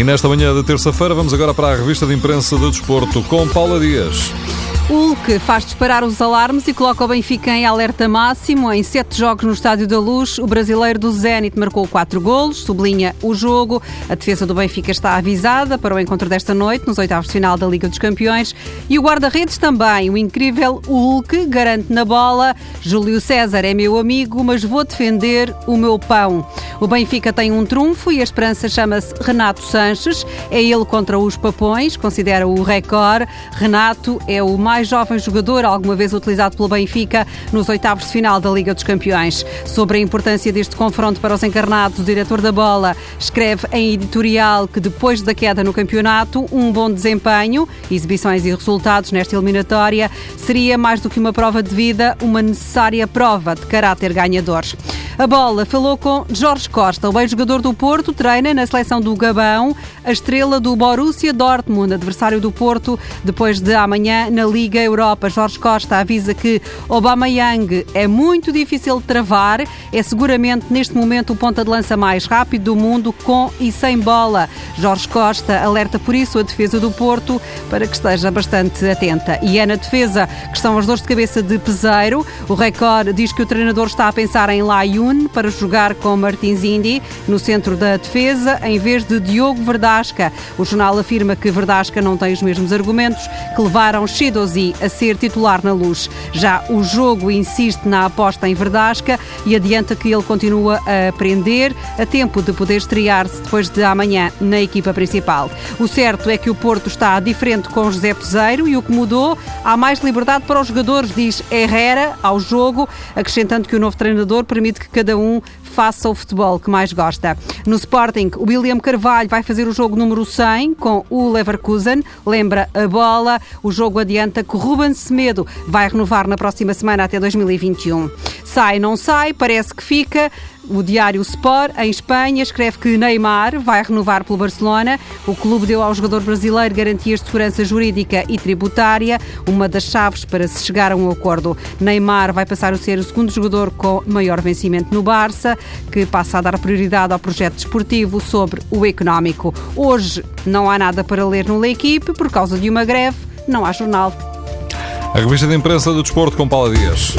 E nesta manhã de terça-feira vamos agora para a revista de imprensa do desporto com Paula Dias. Hulk faz disparar os alarmes e coloca o Benfica em alerta máximo. Em sete jogos no Estádio da Luz, o brasileiro do Zenit marcou quatro golos, sublinha o jogo. A defesa do Benfica está avisada para o encontro desta noite, nos oitavos de final da Liga dos Campeões. E o guarda-redes também, o incrível Hulk, garante na bola. Júlio César é meu amigo, mas vou defender o meu pão. O Benfica tem um trunfo e a esperança chama-se Renato Sanches. É ele contra os Papões, considera o recorde. Renato é o mais jovem jogador alguma vez utilizado pelo Benfica nos oitavos de final da Liga dos Campeões. Sobre a importância deste confronto para os encarnados, o diretor da bola escreve em editorial que depois da queda no campeonato, um bom desempenho, exibições e resultados nesta eliminatória seria mais do que uma prova de vida, uma necessária prova de caráter ganhador. A bola falou com Jorge Costa, o ex-jogador do Porto, treina na seleção do Gabão, a estrela do Borussia Dortmund, adversário do Porto, depois de amanhã na Liga Europa. Jorge Costa avisa que Aubameyang é muito difícil de travar, é seguramente neste momento o ponta de lança mais rápido do mundo, com e sem bola. Jorge Costa alerta por isso a defesa do Porto para que esteja bastante atenta. E é na defesa que estão as dores de cabeça de Peseiro. O Record diz que o treinador está a pensar em Layun para jogar com Martins Indy no centro da defesa, em vez de Diogo Verdasca. O jornal afirma que Verdasca não tem os mesmos argumentos que levaram Shidozi a ser titular na luz. Já o jogo insiste na aposta em Verdasca e adianta que ele continua a aprender a tempo de poder estrear-se depois de amanhã na equipa principal. O certo é que o Porto está diferente com José Peseiro e o que mudou, há mais liberdade para os jogadores, diz Herrera ao jogo, acrescentando que o novo treinador permite que cada um faça o futebol que mais gosta. No Sporting, o William Carvalho vai fazer o jogo número 100 com o Leverkusen. Lembra a bola. O jogo adianta que Ruben Semedo vai renovar na próxima semana até 2021. Sai, não sai, parece que fica. O diário Sport, em Espanha, escreve que Neymar vai renovar pelo Barcelona. O clube deu ao jogador brasileiro garantias de segurança jurídica e tributária, uma das chaves para se chegar a um acordo. Neymar vai passar a ser o segundo jogador com maior vencimento no Barça, que passa a dar prioridade ao projeto desportivo sobre o económico. Hoje não há nada para ler no L'Equipe por causa de uma greve, não há jornal. A revista de imprensa do desporto com Paula Dias.